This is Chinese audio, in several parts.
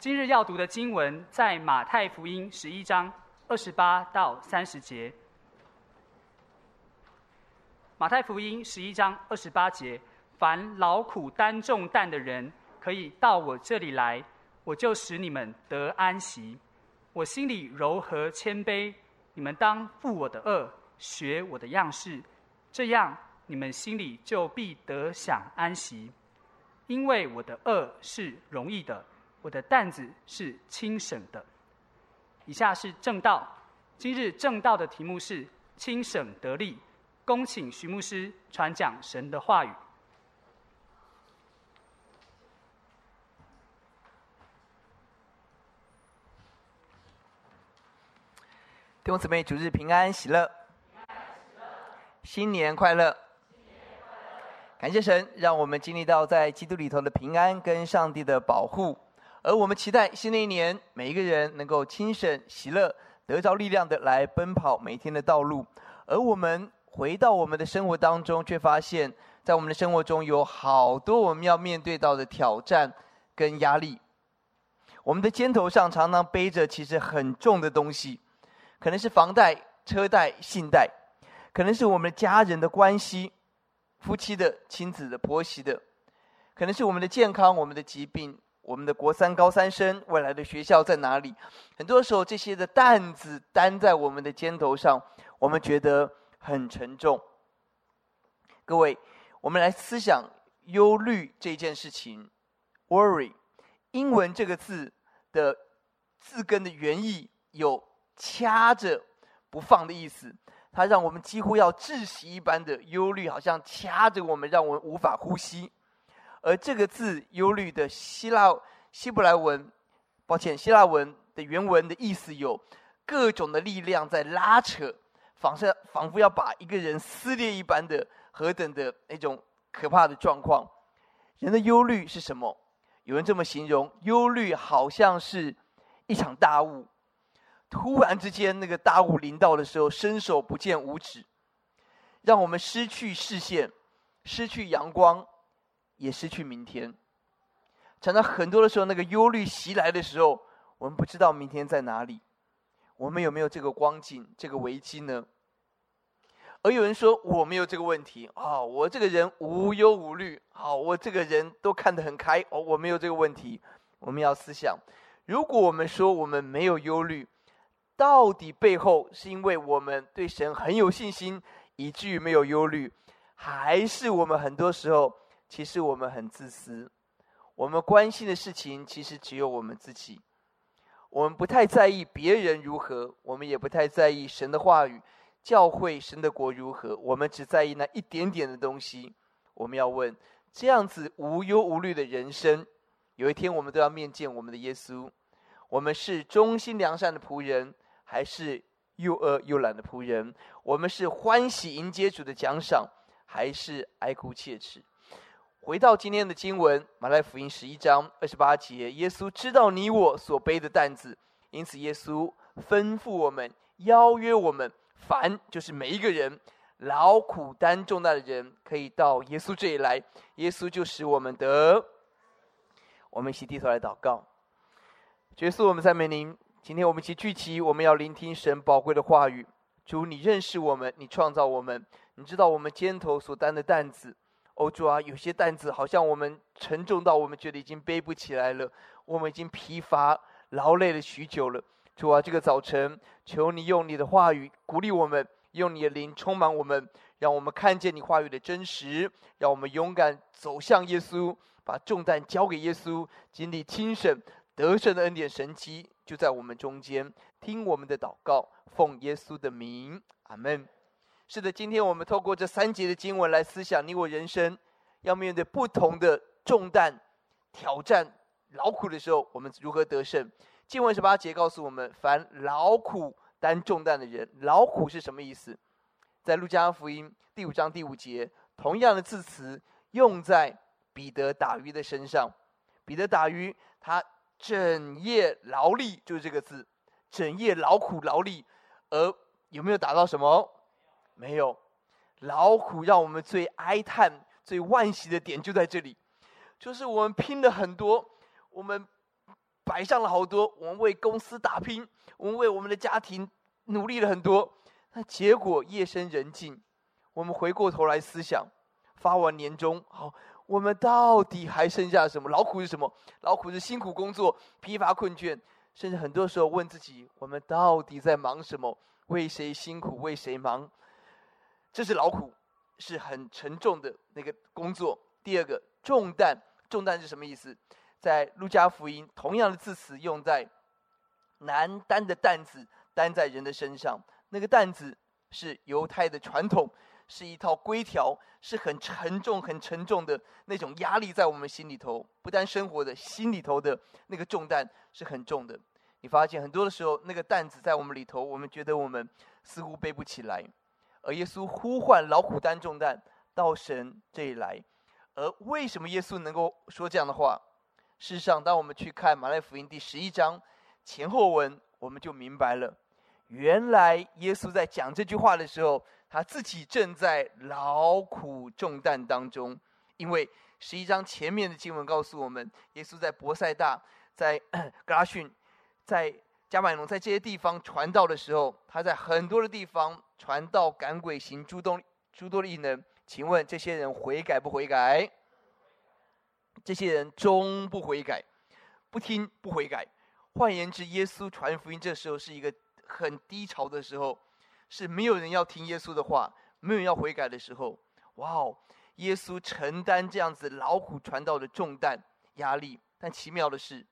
今日要读的经文在马太福音十一章二十八到三十节。马太福音十一章二十八节：凡劳苦担重担的人，可以到我这里来，我就使你们得安息。我心里柔和谦卑，你们当负我的轭，学我的样式，这样你们心里就必得享安息。因为我的轭是容易的。我的担子是轻省的。以下是正道，今日正道的题目是轻省得力。恭请徐牧师传讲神的话语。弟兄姊妹，主日平安喜乐，新年快乐。感谢神，让我们经历到在基督里头的平安跟上帝的保护。而我们期待新的一年，每一个人能够轻省喜乐，得着力量的来奔跑每天的道路。而我们回到我们的生活当中，却发现，在我们的生活中有好多我们要面对到的挑战跟压力。我们的肩头上常常背着其实很重的东西，可能是房贷、车贷、信贷，可能是我们的家人的关系，夫妻的、亲子的、婆媳的，可能是我们的健康、我们的疾病。我们的国三、高三生未来的学校在哪里？很多时候，这些的担子担在我们的肩头上，我们觉得很沉重。各位，我们来思想忧虑这件事情。Worry，英文这个字的字根的原意有掐着不放的意思，它让我们几乎要窒息一般的忧虑，好像掐着我们，让我们无法呼吸。而这个字“忧虑”的希腊希伯来文，抱歉，希腊文的原文的意思有各种的力量在拉扯，仿似仿佛要把一个人撕裂一般的，何等的那种可怕的状况。人的忧虑是什么？有人这么形容：忧虑好像是一场大雾，突然之间那个大雾临到的时候，伸手不见五指，让我们失去视线，失去阳光。也失去明天。常常很多的时候，那个忧虑袭来的时候，我们不知道明天在哪里。我们有没有这个光景、这个危机呢？而有人说我没有这个问题啊、我这个人无忧无虑，好、我这个人都看得很开哦，我没有这个问题。我们要思想，如果我们说我们没有忧虑，到底背后是因为我们对神很有信心，以至于没有忧虑，还是我们很多时候？其实我们很自私，我们关心的事情其实只有我们自己。我们不太在意别人如何，我们也不太在意神的话语、教会、神的国如何。我们只在意那一点点的东西。我们要问：这样子无忧无虑的人生，有一天我们都要面见我们的耶稣。我们是忠心良善的仆人，还是又饿又懒的仆人？我们是欢喜迎接主的奖赏，还是哀哭切齿？回到今天的经文，马太福音十一章二十八节，耶稣知道你我所背的担子，因此耶稣吩咐我们，邀约我们，凡就是每一个人劳苦担重担的人，可以到耶稣这里来，耶稣就使我们得。我们一起低头来祷告，耶稣，我们赞美您。今天我们一起聚集，我们要聆听神宝贵的话语。主，你认识我们，你创造我们，你知道我们肩头所担的担子。哦，主啊，有些担子好像我们沉重到我们觉得已经背不起来了，我们已经疲乏劳累了许久了。主啊，这个早晨，求你用你的话语鼓励我们，用你的灵充满我们，让我们看见你话语的真实，让我们勇敢走向耶稣，把重担交给耶稣，经历轻省得胜的恩典神迹就在我们中间。听我们的祷告，奉耶稣的名，阿门。是的，今天我们透过这三节的经文来思想，你我人生要面对不同的重担、挑战、劳苦的时候，我们如何得胜？经文十八节告诉我们：凡劳苦担重担的人，劳苦是什么意思？在路加福音第五章第五节，同样的字词用在彼得打鱼的身上。彼得打鱼，他整夜劳力，就是这个字，整夜劳苦劳力，而有没有打到什么？没有，劳苦让我们最哀叹、最惋惜的点就在这里，就是我们拼了很多，我们摆上了好多，我们为公司打拼，我们为我们的家庭努力了很多。那结果夜深人静，我们回过头来思想，发完年终，好，我们到底还剩下什么？劳苦是什么？劳苦是辛苦工作，疲乏困倦，甚至很多时候问自己，我们到底在忙什么？为谁辛苦？为谁忙？这是劳苦，是很沉重的那个工作。第二个重担，重担是什么意思？在路加福音，同样的字词用在难担的担子，担在人的身上。那个担子是犹太的传统，是一套规条，是很沉重、很沉重的那种压力在我们心里头。不但生活的心里头的那个重担是很重的。你发现很多的时候，那个担子在我们里头，我们觉得我们似乎背不起来。而耶稣呼唤劳苦担重担到神这里来。而为什么耶稣能够说这样的话？事实上，当我们去看马太福音第十一章前后文，我们就明白了。原来耶稣在讲这句话的时候，他自己正在劳苦重担当中。因为十一章前面的经文告诉我们，耶稣在伯赛大、在 格拉逊、在加百农，在这些地方传道的时候，他在很多的地方传道、赶鬼、行诸多诸多的异能。请问这些人悔改不悔改？这些人终不悔改，不听不悔改。换言之，耶稣传福音这时候是一个。很低潮的时候，是没有人要听耶稣的话，没有人要悔改的时候。哇哦，耶稣承担这样子劳苦传道的重担压力。但奇妙的是，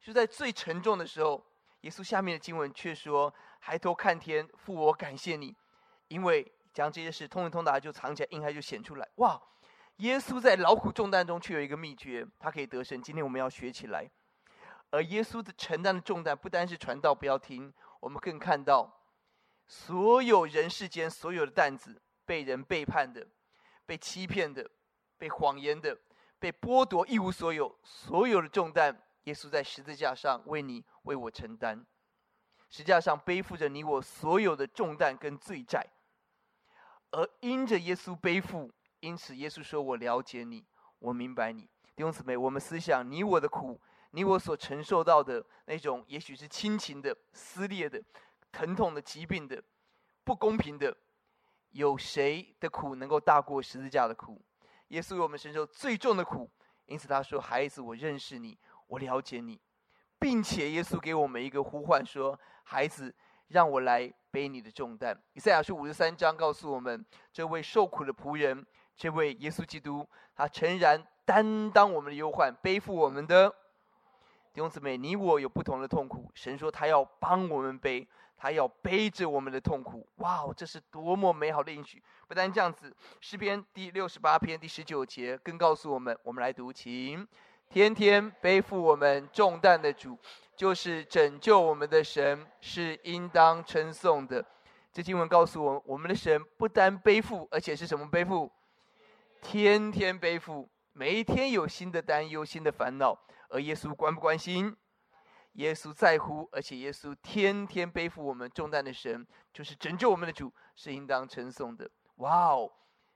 就在最沉重的时候，耶稣下面的经文却说：“抬头看天，父，我感谢你，因为将这些事通一通达就藏起来，应该就显出来。”哇，耶稣在劳苦重担中却有一个秘诀，他可以得胜。今天我们要学起来。而耶稣的承担的重担，不单是传道不要听。我们更看到，所有人世间所有的担子，被人背叛的、被欺骗的、被谎言的、被剥夺一无所有，所有的重担，耶稣在十字架上为你为我承担，十字架上背负着你我所有的重担跟罪债，而因着耶稣背负，因此耶稣说：“我了解你，我明白你。”弟兄姊妹，我们思想你我的苦。你我所承受到的那种，也许是亲情的撕裂的、疼痛的、疾病的、不公平的，有谁的苦能够大过十字架的苦？耶稣为我们承受最重的苦，因此他说：“孩子，我认识你，我了解你，并且耶稣给我们一个呼唤，说：孩子，让我来背你的重担。”以赛亚书五十三章告诉我们，这位受苦的仆人，这位耶稣基督，他诚然担当我们的忧患，背负我们的。弟兄姊妹，你我有不同的痛苦，神说他要帮我们背，他要背着我们的痛苦。哇，这是多么美好的应许！不但这样子，诗篇第六十八篇第十九节更告诉我们，我们来读，请天天背负我们重担的主，就是拯救我们的神，是应当称颂的。这经文告诉我们，我们的神不单背负，而且是什么背负？天天背负，每一天有新的担忧、新的烦恼。而耶稣关不关心？耶稣在乎，而且耶稣天天背负我们重担的神，就是拯救我们的主，是应当称颂的。哇哦！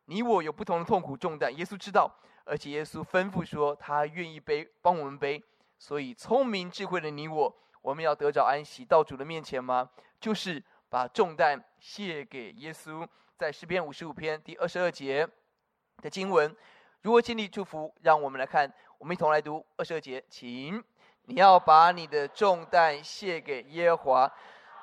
你我有不同的痛苦重担，耶稣知道，而且耶稣吩咐说，他愿意背，帮我们背。所以聪明智慧的你我，我们要得着安息，到主的面前吗？就是把重担卸给耶稣。在诗篇五十五篇第二十二节的经文，如何经历祝福？让我们来看。我们一同来读二十二节，请你要把你的重担卸给耶和华，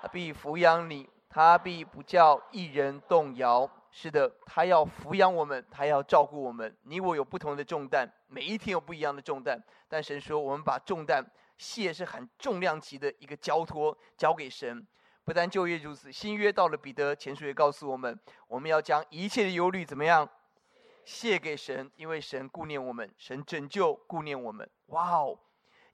他必抚养你，他必不叫一人动摇。是的，他要抚养我们，他要照顾我们。你我有不同的重担，每一天有不一样的重担。但神说，我们把重担卸是很重量级的一个交托，交给神。不但旧约如此，新约到了彼得前书也告诉我们，我们要将一切的忧虑怎么样？卸给神，因为神顾念我们，神拯救顾念我们。哇哦！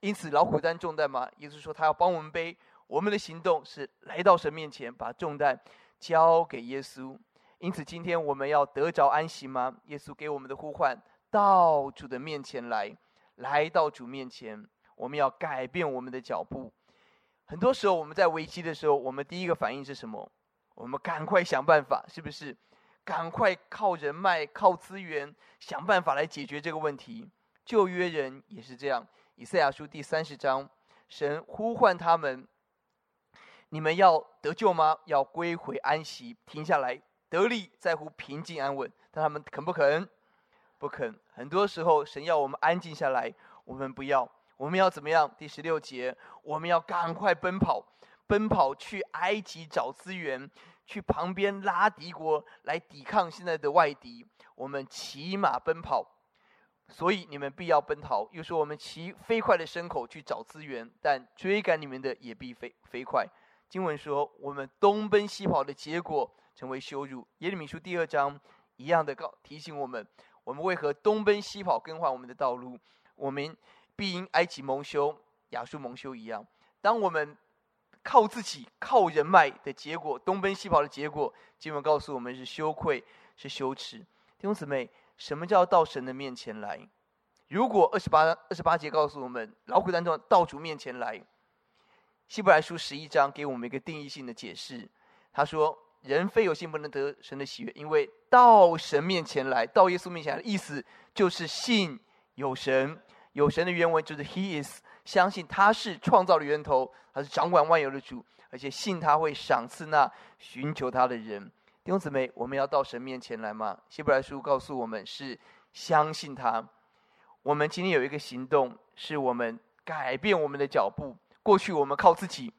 因此老虎担重担嘛，耶稣说他要帮我们背。我们的行动是来到神面前，把重担交给耶稣。因此今天我们要得着安息吗？耶稣给我们的呼唤，到主的面前来，来到主面前，我们要改变我们的脚步。很多时候我们在危机的时候，我们第一个反应是什么？我们赶快想办法，是不是？赶快靠人脉、靠资源想办法来解决这个问题。旧约人也是这样。以赛亚书第三十章神呼唤他们：“你们要得救吗？要归回安息，停下来得力，在乎平静安稳。”但他们肯不肯？不肯。很多时候，神要我们安静下来，我们不要。我们要怎么样？第十六节，我们要赶快奔跑，奔跑去埃及找资源，去旁边拉敌国来抵抗现在的外敌。我们骑马奔跑，所以你们必要奔逃。又说我们骑飞快的牲口去找资源，但追赶你们的也必飞飞快。经文说，我们东奔西跑的结果成为羞辱。耶利米书第二章一样的告提醒我们，我们为何东奔西跑更换我们的道路？我们。必因埃及蒙羞，亚述蒙羞一样。当我们靠自己、靠人脉的结果，东奔西跑的结果，经文告诉我们是羞愧、是羞耻。弟兄姊妹，什么叫到神的面前来？如果二十八二十八节告诉我们，劳苦担重到主面前来，希伯来书十一章给我们一个定义性的解释。他说：人非有信不能得神的喜悦，因为到神面前来，到耶稣面前来的意思就是信有神。有神的原文就是 He is，相信他是创造的源头，他是掌管万有的主，而且信他会赏赐那寻求他的人。弟兄姊妹，我们要到神面前来吗？希伯来书告诉我们是相信他。我们今天有一个行动，是我们改变我们的脚步。过去我们靠自己，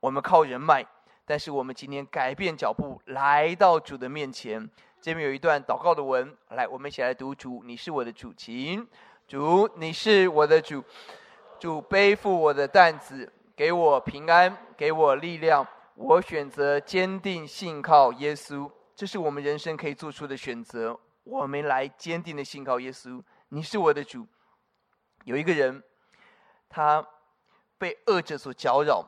我们靠人脉，但是我们今天改变脚步，来到主的面前。这边有一段祷告的文，来，我们一起来读主，你是我的主，请。主，你是我的主，主背负我的担子，给我平安，给我力量。我选择坚定信靠耶稣，这是我们人生可以做出的选择。我们来坚定的信靠耶稣。你是我的主。有一个人，他被恶者所搅扰，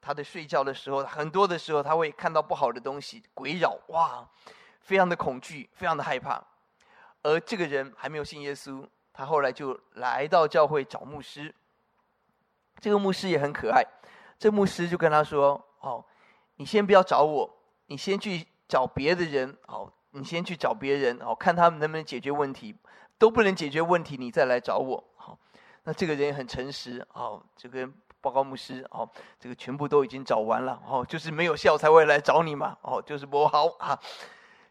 他在睡觉的时候，很多的时候他会看到不好的东西，鬼扰，哇，非常的恐惧，非常的害怕。而这个人还没有信耶稣。他后来就来到教会找牧师，这个牧师也很可爱。这牧师就跟他说：“哦，你先不要找我，你先去找别的人。哦，你先去找别人，哦，看他们能不能解决问题。都不能解决问题，你再来找我。好，那这个人也很诚实。哦，这个报告牧师，哦，这个全部都已经找完了。哦，就是没有效才会来找你嘛。哦，就是不好啊，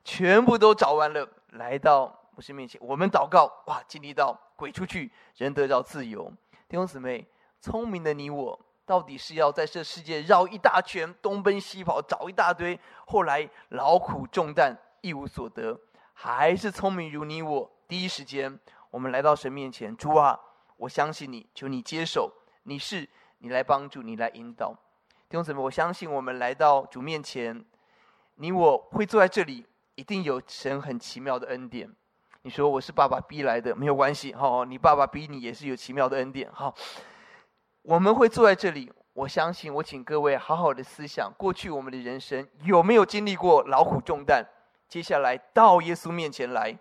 全部都找完了，来到。”牧师面前，我们祷告，哇，经历到鬼出去，人得到自由。弟兄姊妹，聪明的你我，到底是要在这世界绕一大圈，东奔西跑，找一大堆，后来劳苦重担一无所得，还是聪明如你我，第一时间我们来到神面前，主啊，我相信你，求你接手，你是你来帮助，你来引导。弟兄姊妹，我相信我们来到主面前，你我会坐在这里，一定有神很奇妙的恩典。你说我是爸爸逼来的，没有关系。好，你爸爸逼你也是有奇妙的恩典。好，我们会坐在这里。我相信，我请各位好好的思想，过去我们的人生有没有经历过劳苦重担？接下来到耶稣面前来，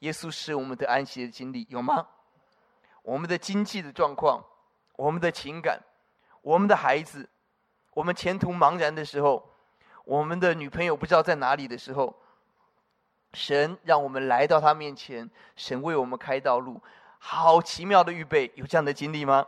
耶稣是我们的安息的经历，有吗？我们的经济的状况，我们的情感，我们的孩子，我们前途茫然的时候，我们的女朋友不知道在哪里的时候。神让我们来到他面前，神为我们开道路，好奇妙的预备，有这样的经历吗？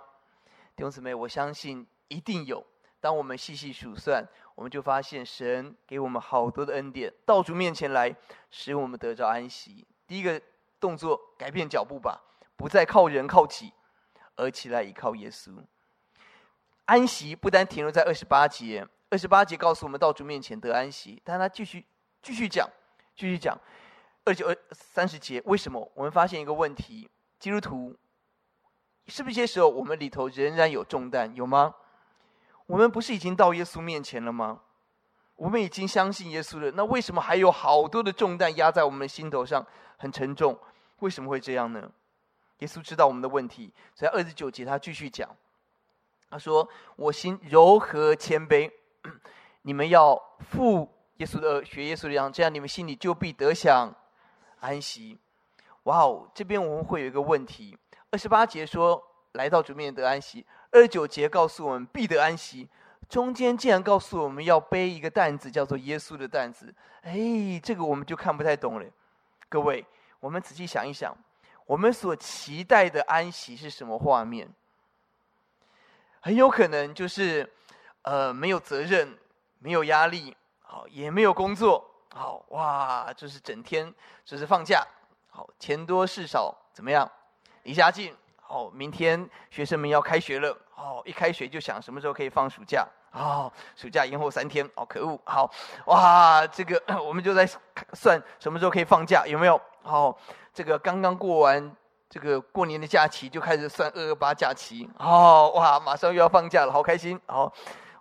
弟兄姊妹，我相信一定有。当我们细细数算，我们就发现神给我们好多的恩典，到主面前来，使我们得着安息。第一个动作，改变脚步吧，不再靠人靠己，而起来依靠耶稣。安息不单停留在二十八节，二十八节告诉我们到主面前得安息，但他继续继续讲。继续讲，二九二三十节，为什么我们发现一个问题？基督徒是不是一些时候我们里头仍然有重担？有吗？我们不是已经到耶稣面前了吗？我们已经相信耶稣了，那为什么还有好多的重担压在我们的心头上，很沉重？为什么会这样呢？耶稣知道我们的问题，所以二十九节他继续讲，他说：“我心柔和谦卑，你们要负。”耶稣的学耶稣的样，这样你们心里就必得享安息。哇哦，这边我们会有一个问题：二十八节说来到主面得安息，二十九节告诉我们必得安息，中间竟然告诉我们要背一个担子，叫做耶稣的担子。哎，这个我们就看不太懂了。各位，我们仔细想一想，我们所期待的安息是什么画面？很有可能就是呃没有责任、没有压力，好也没有工作，好哇，就是整天就是放假，好钱多事少，怎么样？离家近，好明天学生们要开学了，好一开学就想什么时候可以放暑假。哦，暑假延后三天，哦，可恶！好，哇，这个 我们就在算什么时候可以放假，有没有？好，这个刚刚过完这个过年的假期，就开始算二二八假期。哦，哇，马上又要放假了，好开心！好，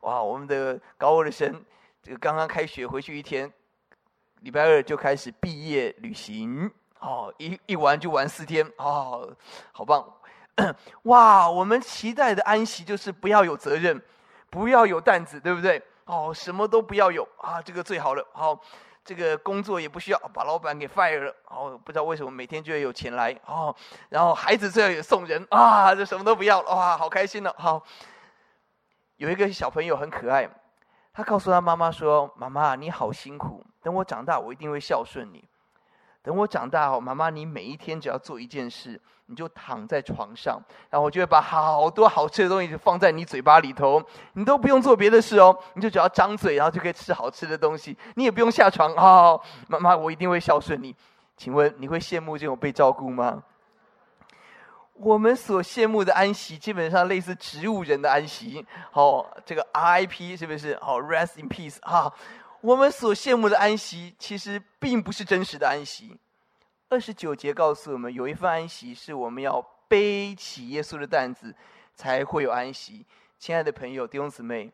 哇，我们的高二的生，这个刚刚开学回去一天，礼拜二就开始毕业旅行。哦，一一玩就玩四天，哦，好棒！哇，我们期待的安息就是不要有责任。不要有担子，对不对？哦，什么都不要有啊，这个最好了。好、这个工作也不需要把老板给 fire 了。哦，不知道为什么每天就会有钱来。哦，然后孩子最后也送人啊，就什么都不要了，哇，好开心了。好，有一个小朋友很可爱，他告诉他妈妈说：“妈妈，你好辛苦，等我长大，我一定会孝顺你。等我长大后，妈妈，你每一天只要做一件事。”你就躺在床上，然后我就会把好多好吃的东西放在你嘴巴里头，你都不用做别的事哦，你就只要张嘴，然后就可以吃好吃的东西，你也不用下床哦。妈妈，我一定会孝顺你。请问你会羡慕这种被照顾吗？我们所羡慕的安息，基本上类似植物人的安息。好、哦，这个 RIP 是不是？好、哦，Rest in peace 啊。我们所羡慕的安息，其实并不是真实的安息。二十九节告诉我们，有一份安息是我们要背起耶稣的担子，才会有安息。亲爱的朋友、弟兄姊妹，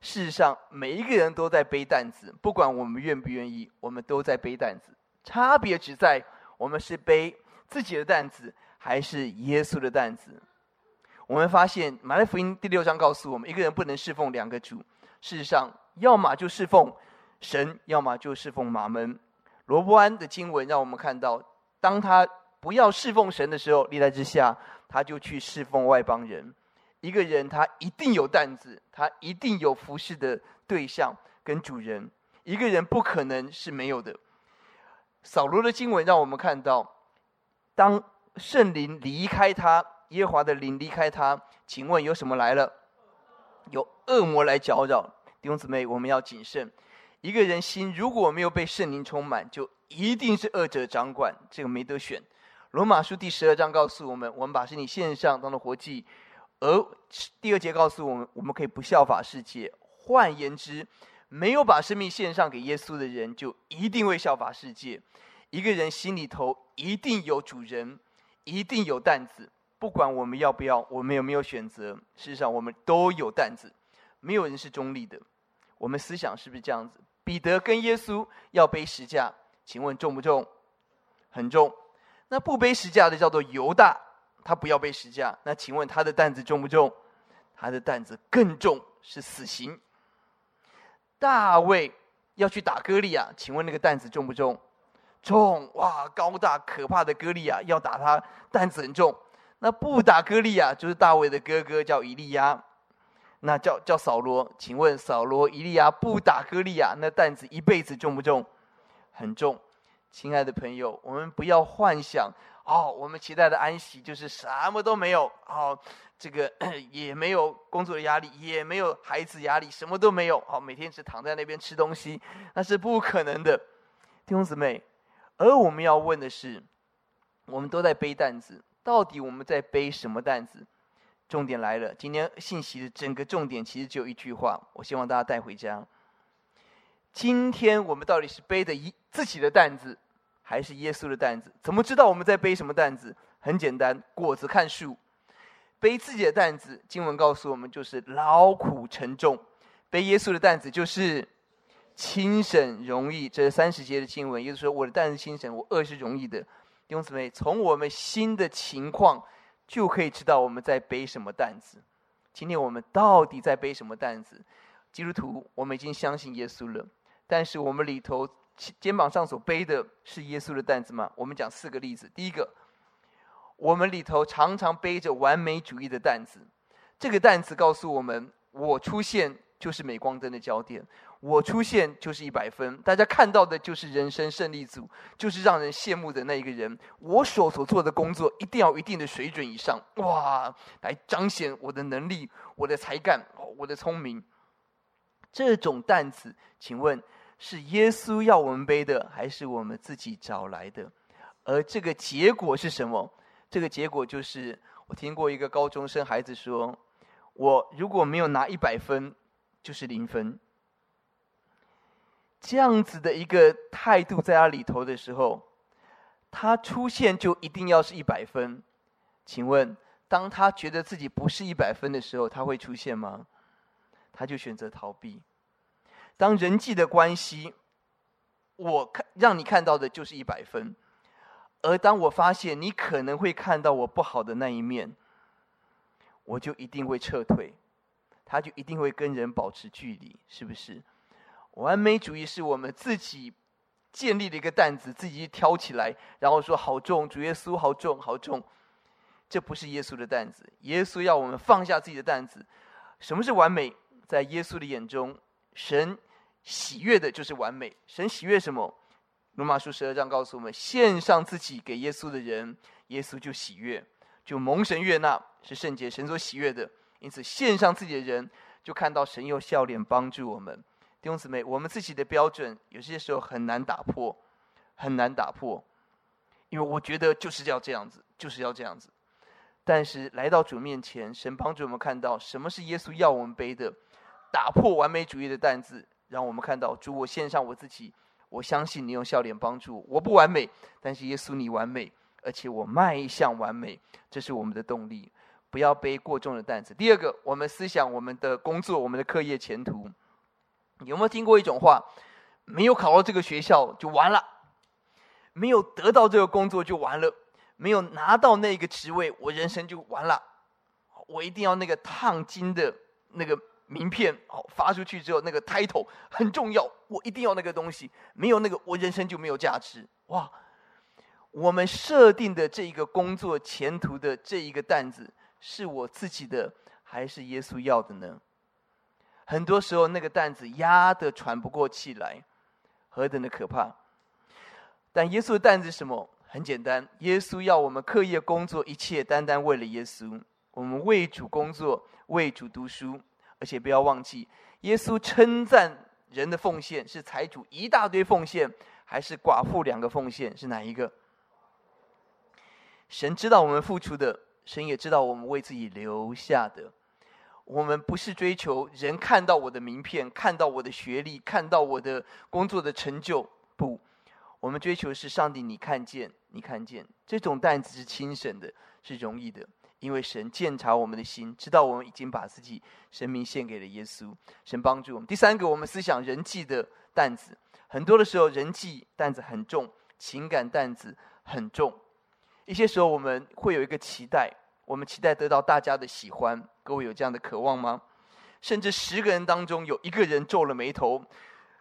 事实上每一个人都在背担子，不管我们愿不愿意，我们都在背担子。差别只在我们是背自己的担子，还是耶稣的担子。我们发现马太福音第六章告诉我们，一个人不能侍奉两个主。事实上，要么就侍奉神，要么就侍奉马门。罗伯安的经文让我们看到，当他不要侍奉神的时候，历代之下，他就去侍奉外邦人。一个人他一定有担子，他一定有服侍的对象跟主人。一个人不可能是没有的。扫罗的经文让我们看到，当圣灵离开他，耶和华的灵离开他，请问有什么来了？有恶魔来搅扰。弟兄姊妹，我们要谨慎。一个人心如果没有被圣灵充满，就一定是恶者掌管，这个没得选。罗马书第十二章告诉我们，我们把身体献上当做活祭；而第二节告诉我们，我们可以不效法世界。换言之，没有把生命献上给耶稣的人，就一定会效法世界。一个人心里头一定有主人，一定有担子，不管我们要不要，我们有没有选择，事实上我们都有担子，没有人是中立的。我们思想是不是这样子？彼得跟耶稣要背十架，请问重不重？很重。那不背十架的叫做犹大，他不要背十架。那请问他的担子重不重？他的担子更重，是死刑。大卫要去打歌利亚，请问那个担子重不重？重。哇，高大可怕的歌利亚要打他，担子很重。那不打歌利亚，就是大卫的哥哥叫以利亚。那叫叫扫罗，请问扫罗、伊利亚不打歌利亚，那担子一辈子重不重？很重。亲爱的朋友，我们不要幻想哦，我们期待的安息就是什么都没有，哦，这个 也没有工作的压力，也没有孩子压力，什么都没有，好，每天只躺在那边吃东西，那是不可能的，弟兄姊妹。而我们要问的是，我们都在背担子，到底我们在背什么担子？重点来了，今天信息的整个重点其实只有一句话，我希望大家带回家。今天我们到底是背的一自己的担子，还是耶稣的担子？怎么知道我们在背什么担子？很简单，果子？看树。背自己的担子，经文告诉我们就是劳苦沉重；背耶稣的担子？就是轻省容易。这是三十节的经文，也就是说，我的担子？轻省，我轭是容易的。弟兄姊妹，从我们新的情况。就可以知道我们在背什么担子。今天我们到底在背什么担子？基督徒，我们已经相信耶稣了，但是我们里头肩膀上所背的是耶稣的担子吗？我们讲四个例子。第一个，我们里头常常背着完美主义的担子，这个担子告诉我们，我出现就是镁光灯的焦点，我出现就是一百分，大家看到的就是人生胜利组，就是让人羡慕的那一个人。我所所做的工作一定要一定的水准以上，哇，来彰显我的能力、我的才干、我的聪明。这种担子，请问是耶稣要我们背的，还是我们自己找来的？而这个结果是什么？这个结果就是，我听过一个高中生孩子说：“我如果没有拿一百分，就是零分。”这样子的一个态度在他里头的时候，他出现就一定要是一百分。请问，当他觉得自己不是一百分的时候，他会出现吗？他就选择逃避。当人际的关系，我看让你看到的就是一百分，而当我发现你可能会看到我不好的那一面，我就一定会撤退。他就一定会跟人保持距离，是不是？完美主义是我们自己建立的一个担子，自己挑起来，然后说好重，主耶稣好重好重。这不是耶稣的担子，耶稣要我们放下自己的担子。什么是完美？在耶稣的眼中，神喜悦的就是完美。神喜悦什么？罗马书十二章告诉我们：献上自己给耶稣的人，耶稣就喜悦，就蒙神悦纳，是圣洁，神所喜悦的。因此，献上自己的人，就看到神用笑脸帮助我们。弟兄姊妹，我们自己的标准有些时候很难打破，很难打破，因为我觉得就是要这样子，就是要这样子。但是来到主面前，神帮助我们看到什么是耶稣要我们背的，打破完美主义的担子，让我们看到主，我献上我自己，我相信你用笑脸帮助我。我不完美，但是耶稣你完美，而且我迈向完美，这是我们的动力。不要背过重的担子。第二个，我们思想我们的工作，我们的课业前途。有没有听过一种话？没有考到这个学校就完了，没有得到这个工作就完了，没有拿到那个职位，我人生就完了。我一定要那个烫金的那个名片，好发出去之后，那个 title 很重要，我一定要那个东西。没有那个，我人生就没有价值。哇！我们设定的这一个工作前途的这一个担子，是我自己的，还是耶稣要的呢？很多时候，那个担子压得喘不过气来，何等的可怕！但耶稣的担子是什么？很简单，耶稣要我们课业、工作一切，单单为了耶稣。我们为主工作，为主读书，而且不要忘记，耶稣称赞人的奉献是财主一大堆奉献，还是寡妇两个奉献？是哪一个？神知道我们付出的，神也知道我们为自己留下的。我们不是追求人看到我的名片，看到我的学历，看到我的工作的成就。不，我们追求是上帝，你看见，你看见这种担子是轻省的，是容易的，因为神鉴察我们的心，知道我们已经把自己生命献给了耶稣。神帮助我们。第三个，我们思想人际的担子，很多的时候人际担子很重，情感担子很重。一些时候我们会有一个期待。我们期待得到大家的喜欢，各位有这样的渴望吗？甚至十个人当中有一个人皱了眉头，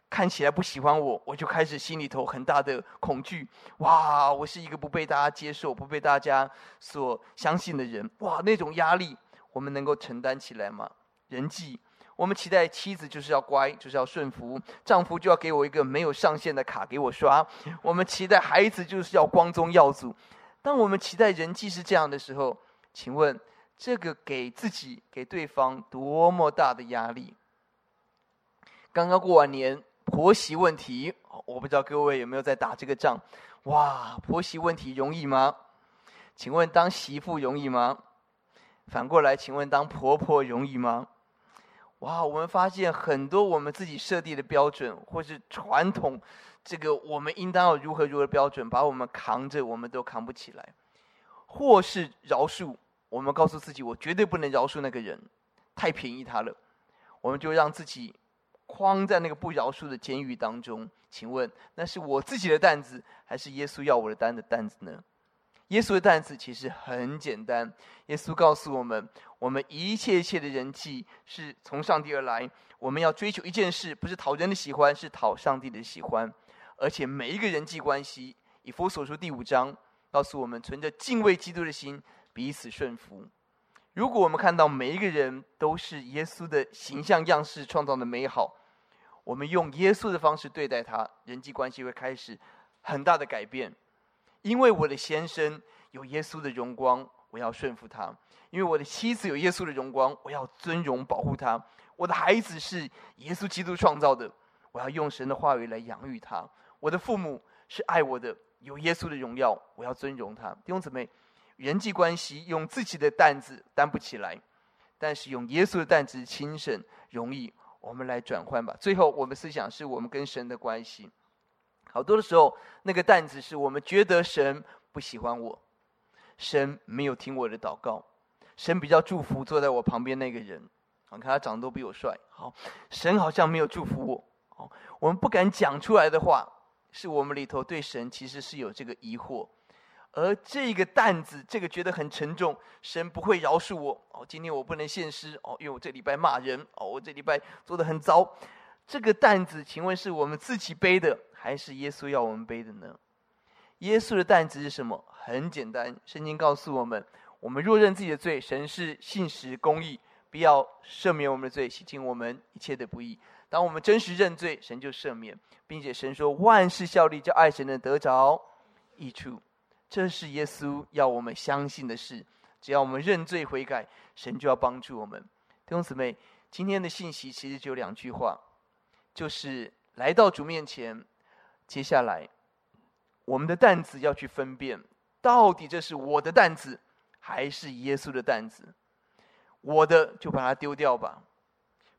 看起来不喜欢我，我就开始心里头很大的恐惧。哇，我是一个不被大家接受、不被大家所相信的人。哇，那种压力，我们能够承担起来吗？人际，我们期待妻子就是要乖，就是要顺服；丈夫就要给我一个没有上限的卡给我刷。我们期待孩子就是要光宗耀祖。当我们期待人际是这样的时候，请问，这个给自己、给对方多么大的压力？刚刚过完年，婆媳问题，我不知道各位有没有在打这个仗？哇，婆媳问题容易吗？请问当媳妇容易吗？反过来，请问当婆婆容易吗？哇，我们发现很多我们自己设定的标准，或是传统，这个我们应当要如何如何标准，把我们扛着，我们都扛不起来。或是饶恕，我们告诉自己，我绝对不能饶恕那个人，太便宜他了。我们就让自己框在那个不饶恕的监狱当中。请问，那是我自己的担子，还是耶稣要我的担的担子呢？耶稣的担子其实很简单。耶稣告诉我们，我们一切一切的人际是从上帝而来。我们要追求一件事，不是讨人的喜欢，是讨上帝的喜欢。而且每一个人际关系，以弗所书第五章。告诉我们，存着敬畏基督的心，彼此顺服。如果我们看到每一个人都是耶稣的形象样式创造的美好，我们用耶稣的方式对待他，人际关系会开始很大的改变。因为我的先生有耶稣的荣光，我要顺服他；因为我的妻子有耶稣的荣光，我要尊荣保护他；我的孩子是耶稣基督创造的，我要用神的话语来养育他；我的父母是爱我的，有耶稣的荣耀，我要尊荣他。弟兄姊妹，人际关系用自己的担子担不起来，但是用耶稣的担子轻省容易。我们来转换吧。最后，我们思想是我们跟神的关系。好多的时候，那个担子是我们觉得神不喜欢我，神没有听我的祷告，神比较祝福坐在我旁边那个人。你看他长得都比我帅。好，神好像没有祝福我。好，我们不敢讲出来的话，是我们里头对神其实是有这个疑惑。而这个担子，这个觉得很沉重，神不会饶恕我哦。今天我不能献诗哦，因为我这礼拜骂人哦，我这礼拜做的很糟。这个担子，请问是我们自己背的，还是耶稣要我们背的呢？耶稣的担子是什么？很简单，圣经告诉我们：我们若认自己的罪，神是信实公义，必要赦免我们的罪，洗净我们一切的不义。当我们真实认罪，神就赦免，并且神说：万事效力，叫爱神的得着益处。这是耶稣要我们相信的事。只要我们认罪悔改，神就要帮助我们。弟兄姊妹，今天的信息其实就两句话，就是来到主面前，接下来我们的担子要去分辨，到底这是我的担子，还是耶稣的担子？我的就把它丢掉吧，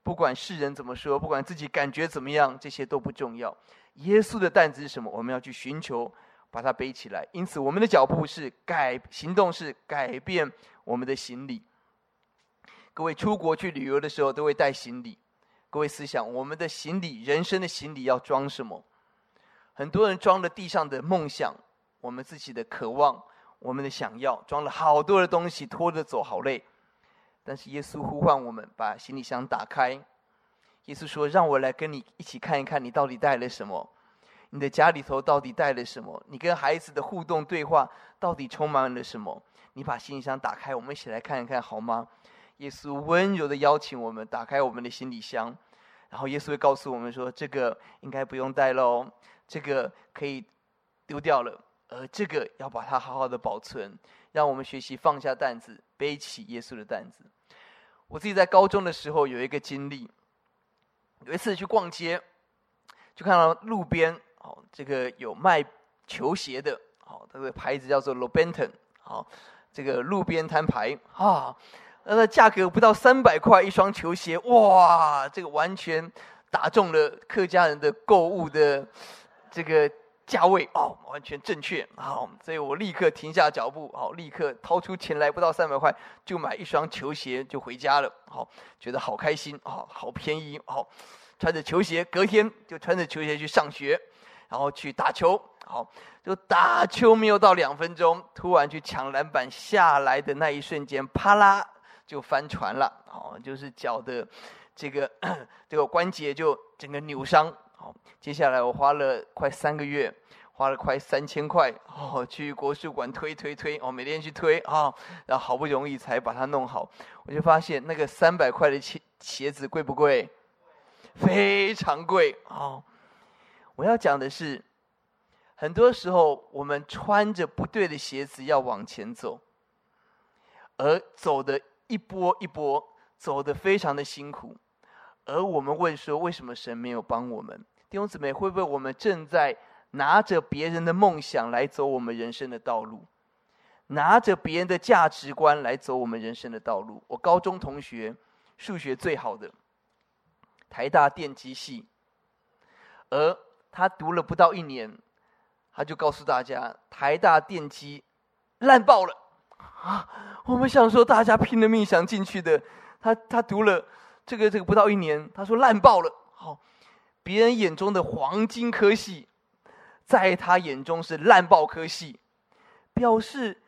不管世人怎么说，不管自己感觉怎么样，这些都不重要。耶稣的担子是什么？我们要去寻求。把它背起来，因此我们的脚步是改，行动是改变我们的行李。各位出国去旅游的时候都会带行李，各位思想我们的行李，人生的行李要装什么？很多人装了地上的梦想，我们自己的渴望，我们的想要，装了好多的东西拖着走，好累。但是耶稣呼唤我们把行李箱打开，耶稣说：“让我来跟你一起看一看，你到底带了什么。”你的家里头到底带了什么？你跟孩子的互动对话到底充满了什么？你把行李箱打开，我们一起来看一看好吗？耶稣温柔的邀请我们打开我们的行李箱，然后耶稣会告诉我们说：“这个应该不用带喽，这个可以丢掉了，而这个要把它好好的保存。”让我们学习放下担子，背起耶稣的担子。我自己在高中的时候有一个经历，有一次去逛街，就看到路边。好，这个有卖球鞋的，好，这个牌子叫做 Lobenton，好，这个路边摊牌啊，那价格不到三百块一双球鞋，哇，这个完全打中了客家人的购物的这个价位哦，完全正确，好，所以我立刻停下脚步，好，立刻掏出钱来，不到三百块就买一双球鞋就回家了，好，觉得好开心啊，好便宜，好，穿着球鞋，隔天就穿着球鞋去上学。然后去打球，好，就打球没有到两分钟，突然去抢篮板下来的那一瞬间，啪啦就翻船了，哦，就是脚的这个 这个关节就整个扭伤，好，接下来我花了快三个月，花了快三千块，哦，去国术馆推推推，哦，每天去推啊，然后好不容易才把它弄好，我就发现那个三百块的鞋鞋子贵不贵？非常贵，哦。我要讲的是，很多时候我们穿着不对的鞋子要往前走，而走的一波一波，走的非常的辛苦，而我们问说，为什么神没有帮我们？弟兄姊妹，会不会我们正在拿着别人的梦想来走我们人生的道路，拿着别人的价值观来走我们人生的道路？我高中同学数学最好的，台大电机系，而他读了不到一年，他就告诉大家，台大电机烂爆了啊！我们想说，大家拼了命想进去的，他他读了这个这个不到一年，他说烂爆了。好，别人眼中的黄金科系，在他眼中是烂爆科系，表示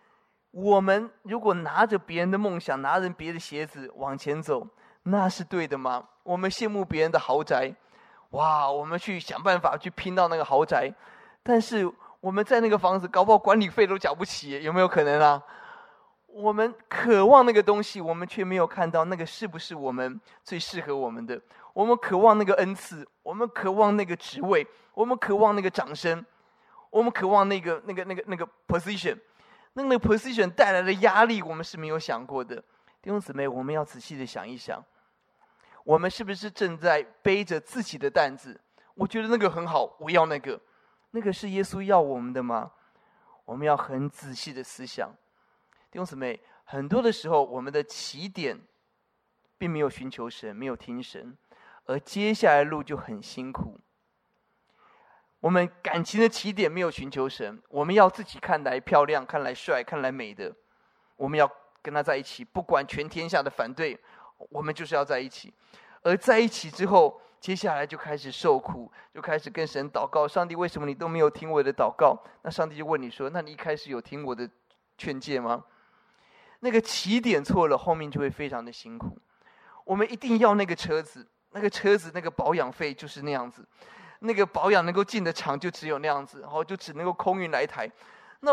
我们如果拿着别人的梦想，拿着别的鞋子往前走，那是对的吗？我们羡慕别人的豪宅。哇！我们去想办法去拼到那个豪宅，但是我们在那个房子搞不好管理费都缴不起，有没有可能啊？我们渴望那个东西，我们却没有看到那个是不是我们最适合我们的。我们渴望那个恩赐，我们渴望那个职位，我们渴望那个掌声，我们渴望那个那个那个那个 position，那个 position 带来的压力，我们是没有想过的。弟兄姊妹，我们要仔细的想一想，我们是不是正在背着自己的担子？我觉得那个很好，我要那个，那个是耶稣要我们的吗？我们要很仔细的思想。弟兄姊妹，很多的时候，我们的起点并没有寻求神，没有听神，而接下来路就很辛苦。我们感情的起点没有寻求神，我们要自己看来漂亮、看来帅、看来美的，我们要跟他在一起，不管全天下的反对，我们就是要在一起。而在一起之后，接下来就开始受苦，就开始跟神祷告：上帝，为什么你都没有听我的祷告？那上帝就问你说：那你一开始有听我的劝诫吗？那个起点错了，后面就会非常的辛苦。我们一定要那个车子，那个车子那个保养费就是那样子，那个保养能够进的厂就只有那样子，然后就只能够空运来台。那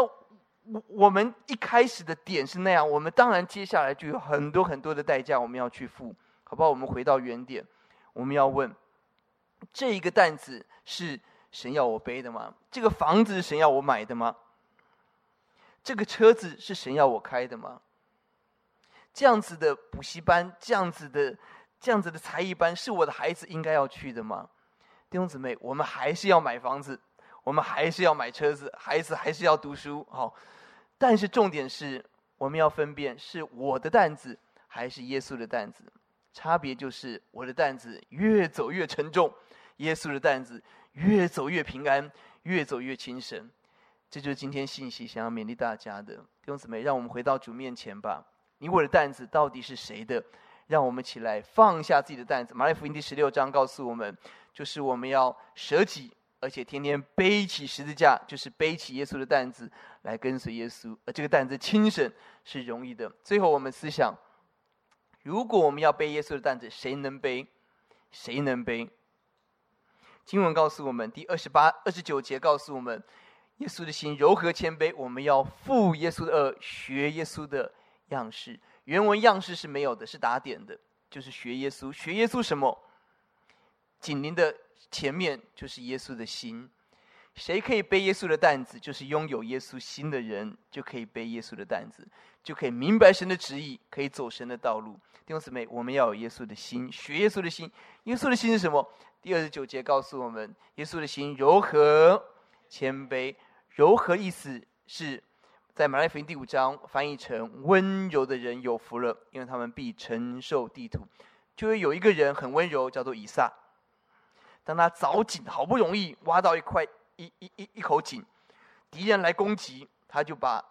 我我们一开始的点是那样，我们当然接下来就有很多很多的代价我们要去付，好不好？我们回到原点，我们要问：这一个担子是神要我背的吗？这个房子是神要我买的吗？这个车子是神要我开的吗？这样子的补习班，这样子的、这样子的才艺班，是我的孩子应该要去的吗？弟兄姊妹，我们还是要买房子，我们还是要买车子，孩子还是要读书，好。但是重点是，我们要分辨是我的担子还是耶稣的担子。差别就是，我的担子越走越沉重，耶稣的担子越走越平安，越走越轻省。这就是今天信息想要勉励大家的。弟兄姊妹，让我们回到主面前吧。你我的担子到底是谁的？让我们起来放下自己的担子。马太福音第十六章告诉我们，就是我们要舍己，而且天天背起十字架，就是背起耶稣的担子来跟随耶稣。而这个担子轻省是容易的。最后我们思想，如果我们要背耶稣的担子，谁能背？谁能背？经文告诉我们，第二十八、二十九节告诉我们，耶稣的心柔和谦卑，我们要负耶稣的轭，学耶稣的。样式，原文样式是没有的，是打点的，就是学耶稣。学耶稣什么？紧邻的前面就是耶稣的心。谁可以背耶稣的担子？就是拥有耶稣心的人，就可以背耶稣的担子，就可以明白神的旨意，可以走神的道路。弟兄姊妹，我们要有耶稣的心，学耶稣的心。耶稣的心是什么？第二十九节告诉我们，耶稣的心柔和、谦卑。柔和意思是。在马太福音第五章翻译成“温柔的人有福了，因为他们必承受地土。”就会有一个人很温柔，叫做以撒。当他凿井，好不容易挖到一块一一一一口井，敌人来攻击，他就把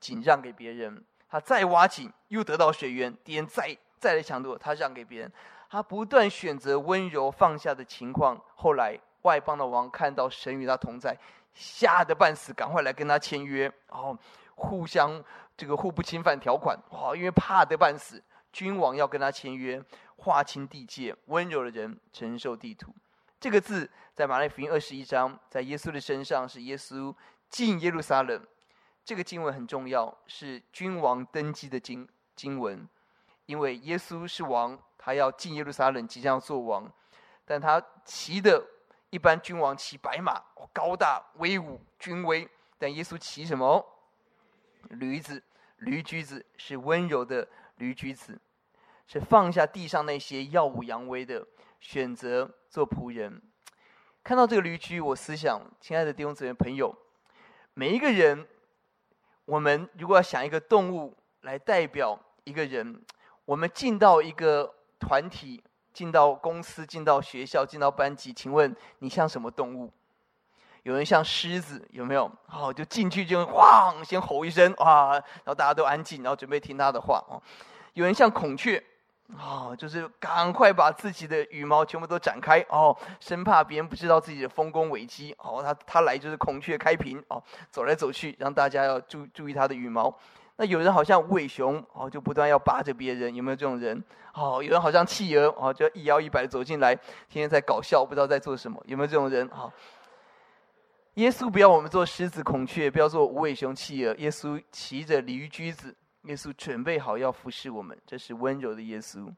井让给别人。他再挖井，又得到水源，敌人再再来抢夺，他让给别人。他不断选择温柔放下的情况。后来外邦的王看到神与他同在，吓得半死，赶快来跟他签约。然后。互相这个互不侵犯条款，哇！因为怕得半死，君王要跟他签约，划清地界，温柔的人承受地图。这个字在马太福音二十一章，在耶稣的身上是耶稣进耶路撒冷。这个经文很重要，是君王登基的经经文，因为耶稣是王，他要进耶路撒冷，即将要做王，但他骑的一般君王骑白马，高大威武，军威，但耶稣骑什么？驴子，驴驹子是温柔的驴驹子，是放下地上那些耀武扬威的，选择做仆人。看到这个驴驹，我思想，亲爱的弟兄姊妹朋友，每一个人，我们如果要想一个动物来代表一个人，我们进到一个团体，进到公司，进到学校，进到班级，请问你像什么动物？有人像狮子，有没有？哦，就进去就咣，先吼一声，哇，然后大家都安静，然后准备听他的话哦。有人像孔雀，哦，就是赶快把自己的羽毛全部都展开哦，生怕别人不知道自己的丰功伟绩哦。他他来就是孔雀开屏哦，走来走去，让大家要注注意他的羽毛。那有人好像无尾熊哦，就不断要扒着别人，有没有这种人？哦，有人好像企鹅哦，就一摇一摆的走进来，天天在搞笑，不知道在做什么，有没有这种人？哦耶稣不要我们做狮子、孔雀，不要做无尾熊、企鹅。耶稣骑着驴驹子，耶稣准备好要服侍我们，这是温柔的耶稣。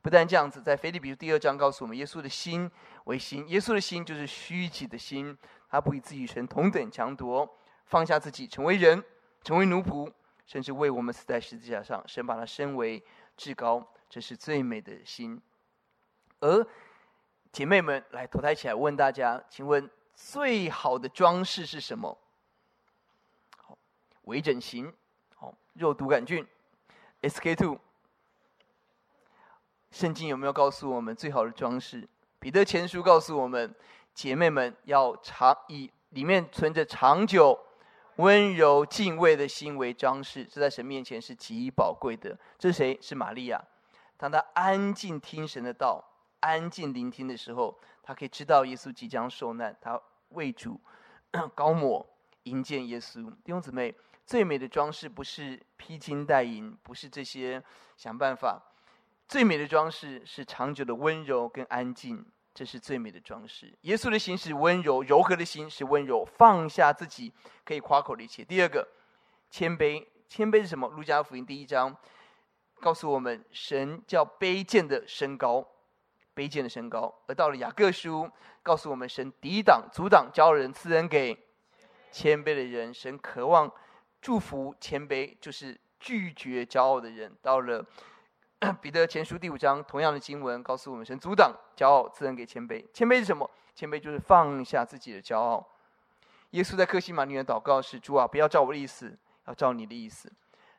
不但这样子，在腓立比书第二章告诉我们，耶稣的心为心，耶稣的心就是虚己的心，他不与自己与神同等强夺，放下自己，成为人，成为奴仆，甚至为我们死在十字架上，神把他升为至高，这是最美的心。而姐妹们来头抬起来问大家，请问最好的装饰是什么？好，微整形，肉毒杆菌，SK two。圣经有没有告诉我们最好的装饰？彼得前书告诉我们，姐妹们要长以里面存着长久、温柔、敬畏的心为装饰，这在神面前是极宝贵的。这是谁？是玛利亚。当她安静听神的道、安静聆听的时候，她可以知道耶稣即将受难，她为主 高抹迎接耶稣。弟兄姊妹，最美的装饰不是披金戴银，不是这些想办法。最美的装饰是长久的温柔跟安静，这是最美的装饰。耶稣的心是温柔，柔和的心是温柔，放下自己可以夸口的一切。第二个，谦卑，谦卑是什么？路加福音第一章告诉我们，神叫卑贱的升高，卑贱的升高。而到了雅各书，告诉我们，神抵挡、阻挡骄傲人，赐恩给谦卑的人。神渴望祝福谦卑，就是拒绝骄傲的人。到了。彼得前书第五章，同样的经文告诉我们：神阻挡骄傲，赐恩给谦卑。谦卑是什么？谦卑就是放下自己的骄傲。耶稣在克西马尼园祷告是：主啊，不要照我的意思，要照你的意思。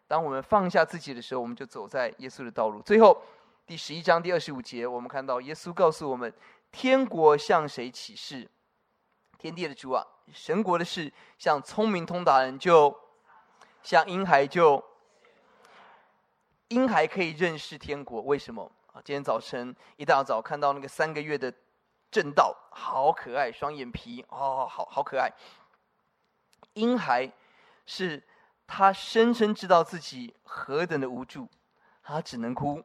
当我们放下自己的时候，我们就走在耶稣的道路。最后，第十一章第二十五节，我们看到耶稣告诉我们：天国向谁启示？天地的主啊，神国的事，向聪明通达人就，像婴孩就。婴孩可以认识天国，为什么啊？今天早晨一大早看到那个三个月的正道，好可爱，双眼皮哦，好好可爱。婴孩是他深深知道自己何等的无助，他只能哭，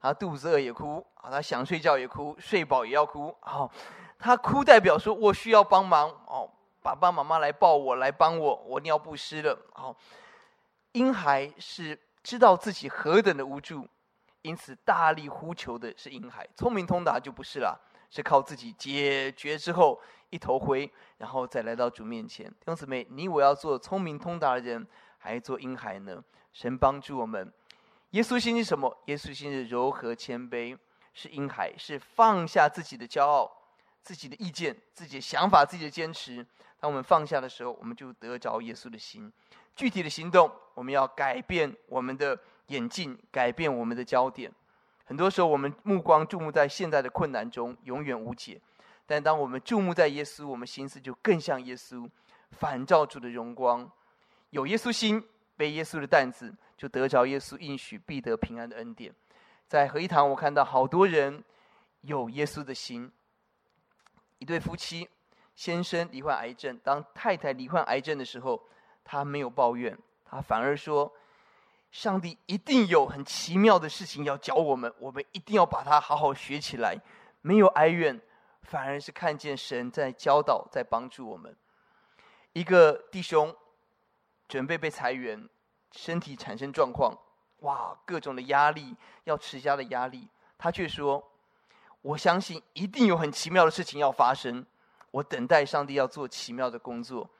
他肚子饿也哭啊，他想睡觉也哭，睡饱也要哭。哦，他哭代表说我需要帮忙哦，爸爸妈妈来抱我，来帮我，我尿不湿了。哦，婴孩是。知道自己何等的无助，因此大力呼求的是婴孩。聪明通达就不是了，是靠自己解决之后一头灰，然后再来到主面前。弟兄姊妹，你我要做聪明通达的人，还做婴孩呢？神帮助我们。耶稣心是什么？耶稣心是柔和谦卑，是婴孩，是放下自己的骄傲、自己的意见、自己的想法、自己的坚持。当我们放下的时候，我们就得着耶稣的心。具体的行动，我们要改变我们的眼镜，改变我们的焦点。很多时候，我们目光注目在现在的困难中，永远无解。但当我们注目在耶稣，我们心思就更像耶稣，反照主的荣光。有耶稣心，背耶稣的担子，就得着耶稣应许必得平安的恩典。在合一堂，我看到好多人有耶稣的心。一对夫妻，先生罹患癌症，当太太罹患癌症的时候。他没有抱怨，他反而说：“上帝一定有很奇妙的事情要教我们，我们一定要把它好好学起来。”没有哀怨，反而是看见神在教导，在帮助我们。一个弟兄准备被裁员，身体产生状况，哇，各种的压力，要持家的压力，他却说：“我相信一定有很奇妙的事情要发生，我等待上帝要做奇妙的工作。”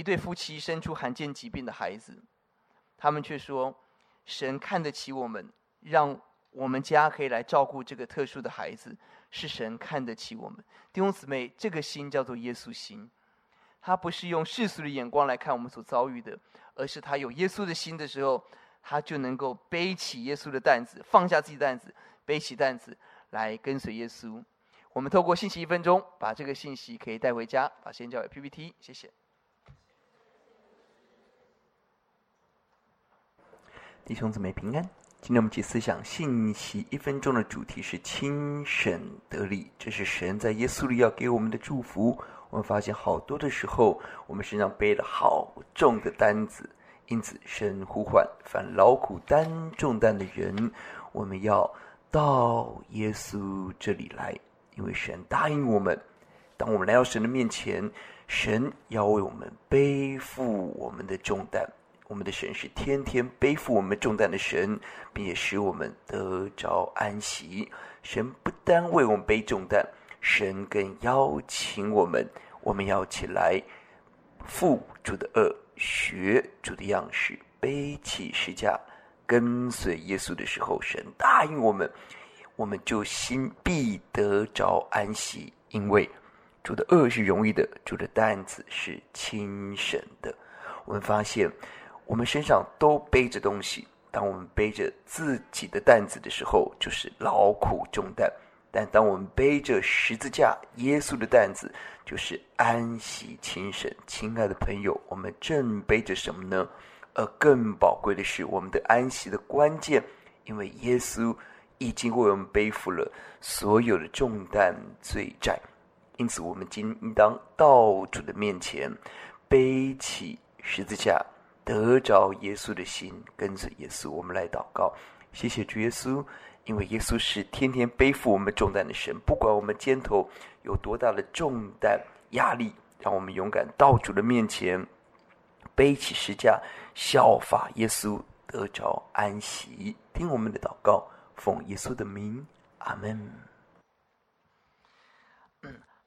一对夫妻生出罕见疾病的孩子，他们却说：“神看得起我们，让我们家可以来照顾这个特殊的孩子，是神看得起我们。”弟兄姊妹，这个心叫做耶稣心，他不是用世俗的眼光来看我们所遭遇的，而是他有耶稣的心的时候，他就能够背起耶稣的担子，放下自己担子，背起担子来跟随耶稣。我们透过信息一分钟，把这个信息可以带回家，把先交给 PPT，谢谢。弟兄姊妹平安，今天我们一起思想信息一分钟的主题是亲神得力，这是神在耶稣里要给我们的祝福。我们发现好多的时候，我们身上背了好重的担子，因此神呼唤凡劳苦担重担的人，我们要到耶稣这里来，因为神答应我们，当我们来到神的面前，神要为我们背负我们的重担。我们的神是天天背负我们重担的神，并且使我们得着安息。神不单为我们背重担，神更邀请我们，我们要起来负主的轭，学主的样式，背起十架，跟随耶稣的时候，神答应我们，我们就心必得着安息，因为主的轭是容易的，主的担子是轻省的。我们发现。我们身上都背着东西，当我们背着自己的担子的时候，就是劳苦重担；但当我们背着十字架耶稣的担子，就是安息轻省。亲爱的朋友，我们正背着什么呢？而更宝贵的是，我们的安息的关键，因为耶稣已经为我们背负了所有的重担罪债，因此我们今应当到主的面前，背起十字架。得着耶稣的心，跟着耶稣，我们来祷告。谢谢主耶稣，因为耶稣是天天背负我们重担的神。不管我们肩头有多大的重担压力，让我们勇敢到主的面前，背起十架，效法耶稣，得着安息。听我们的祷告，奉耶稣的名，阿门。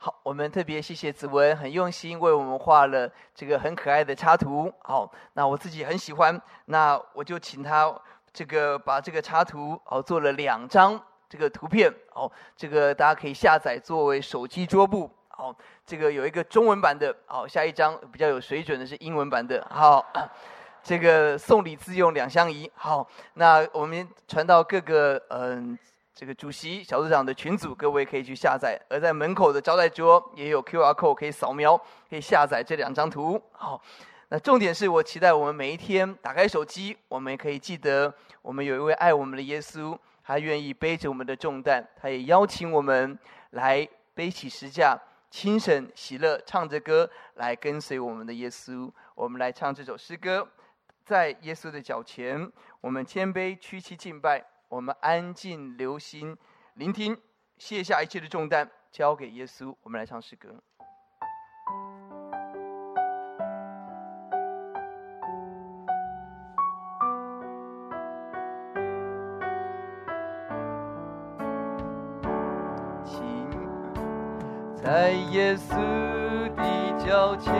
好，我们特别谢谢子文，很用心为我们画了这个很可爱的插图。好，那我自己很喜欢，那我就请他这个把这个插图哦做了两张这个图片。哦，这个大家可以下载作为手机桌布。好，这个有一个中文版的。好，下一张比较有水准的是英文版的。好，这个送礼自用两相宜。好，那我们传到各个嗯。这个主席、小组长的群组，各位可以去下载；而在门口的招待桌也有 QR code 可以扫描，可以下载这两张图。好，那重点是我期待我们每一天打开手机，我们也可以记得，我们有一位爱我们的耶稣，他愿意背着我们的重担，他也邀请我们来背起十架，轻省喜乐，唱着歌来跟随我们的耶稣。我们来唱这首诗歌，在耶稣的脚前，我们谦卑屈膝敬拜。我们安静留心聆听，卸下一切的重担，交给耶稣。我们来唱诗歌。请在耶稣的脚前，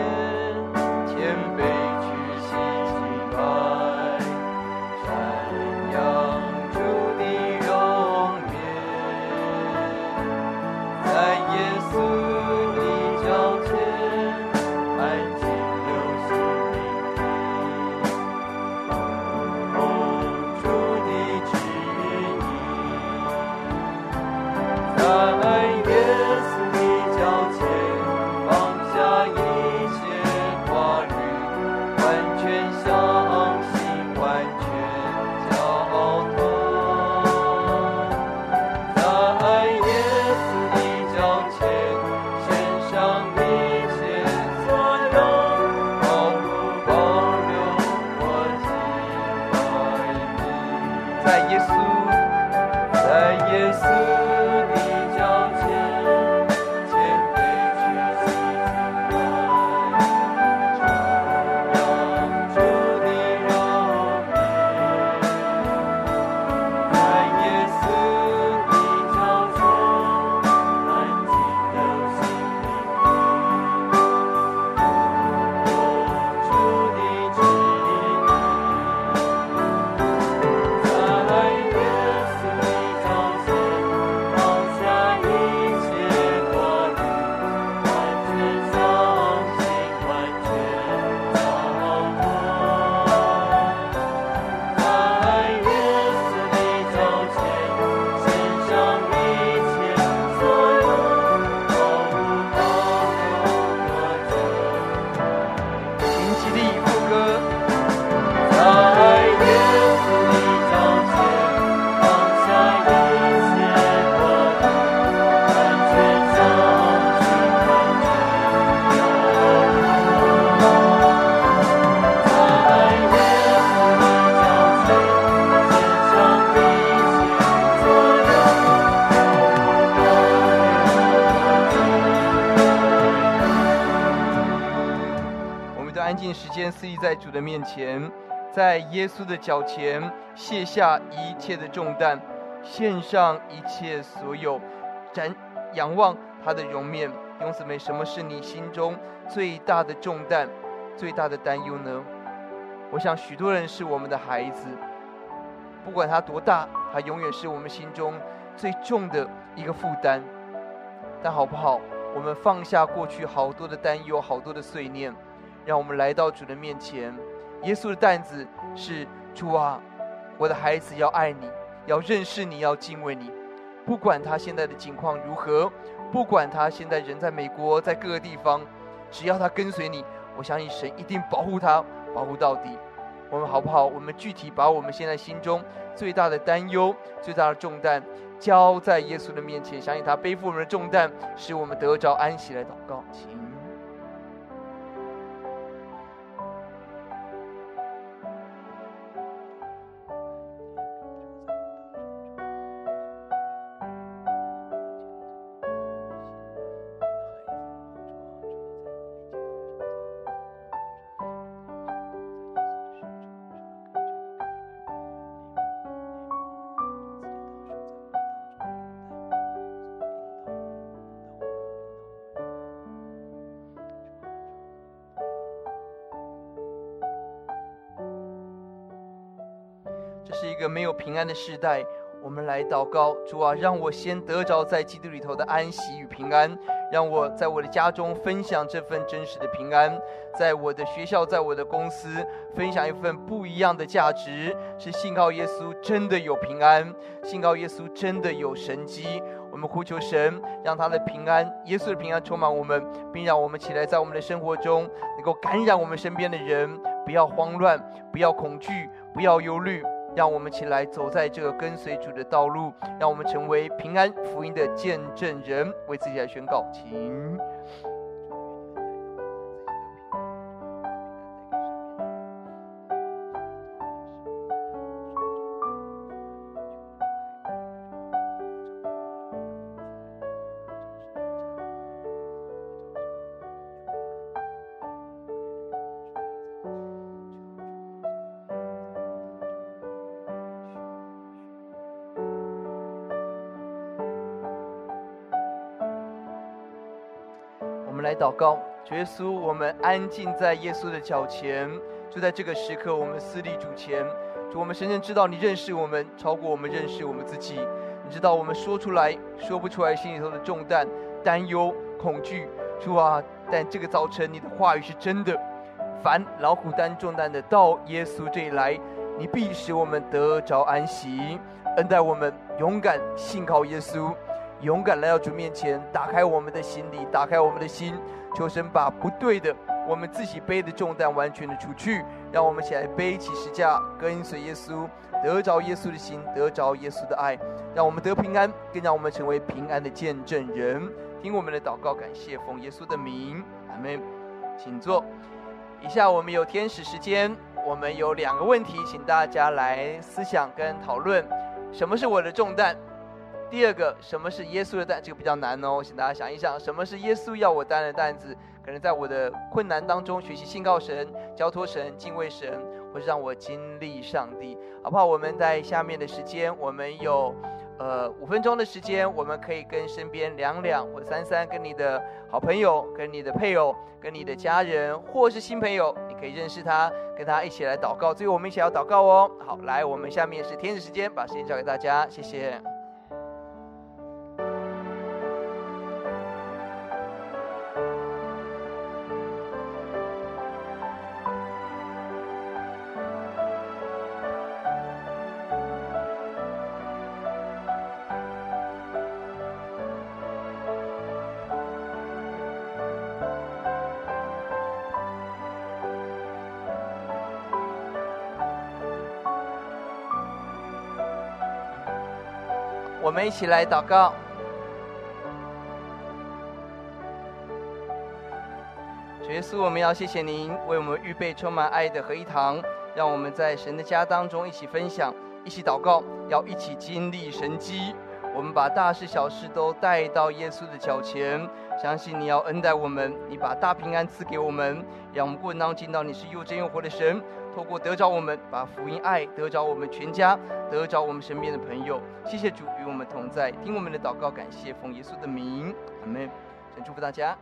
的面前，在耶稣的脚前卸下一切的重担，献上一切所有，展仰望他的容面。弟兄姊妹，什么是你心中最大的重担、最大的担忧呢？我想许多人是我们的孩子，不管他多大，他永远是我们心中最重的一个负担。但好不好？我们放下过去好多的担忧、好多的碎念，让我们来到主的面前。耶稣的担子是主啊，我的孩子要爱你，要认识你，要敬畏你。不管他现在的境况如何，不管他现在人在美国，在各个地方，只要他跟随你，我相信神一定保护他，保护到底。我们好不好？我们具体把我们现在心中最大的担忧、最大的重担交在耶稣的面前，相信他背负我们的重担，使我们得着安息。来祷告，请。平安的时代，我们来祷告，主啊，让我先得着在基督里头的安息与平安，让我在我的家中分享这份真实的平安，在我的学校，在我的公司分享一份不一样的价值，是信靠耶稣真的有平安，信靠耶稣真的有神迹。我们呼求神，让他的平安，耶稣的平安充满我们，并让我们起来在我们的生活中能够感染我们身边的人，不要慌乱，不要恐惧，不要忧虑。让我们起来走在这个跟随主的道路，让我们成为平安福音的见证人，为自己来宣告，请。祷告，主耶稣，我们安静在耶稣的脚前，就在这个时刻，我们私立主前，主，我们深深知道你认识我们，超过我们认识我们自己。你知道我们说出来说不出来心里头的重担、担忧、恐惧，主啊！但这个早晨你的话语是真的，凡老虎担重担的到耶稣这里来，你必使我们得着安息，恩待我们勇敢信靠耶稣。勇敢来到主面前，打开我们的心里，打开我们的心，求神把不对的、我们自己背的重担完全的除去，让我们起来背起十架，跟随耶稣，得着耶稣的心，得着耶稣的爱，让我们得平安，更让我们成为平安的见证人。听我们的祷告，感谢奉耶稣的名，阿门。请坐。以下我们有天使时间，我们有两个问题，请大家来思想跟讨论：什么是我的重担？第二个，什么是耶稣的担？这个比较难哦，请大家想一想，什么是耶稣要我担的担子？可能在我的困难当中，学习信靠神、交托神、敬畏神，或是让我经历上帝，好不好？我们在下面的时间，我们有呃五分钟的时间，我们可以跟身边两两或三三，跟你的好朋友、跟你的配偶、跟你的家人，或是新朋友，你可以认识他，跟他一起来祷告。最后我们一起来祷告哦。好，来，我们下面是天使时间，把时间交给大家，谢谢。一起来祷告。主耶稣，我们要谢谢您为我们预备充满爱的合一堂，让我们在神的家当中一起分享，一起祷告，要一起经历神迹。我们把大事小事都带到耶稣的脚前，相信你要恩待我们，你把大平安赐给我们，让我们过程当中听到你是又真又活的神。透过得着我们，把福音爱得着我们全家，得着我们身边的朋友。谢谢主与我们同在，听我们的祷告，感谢奉耶稣的名，阿门。先祝福大家。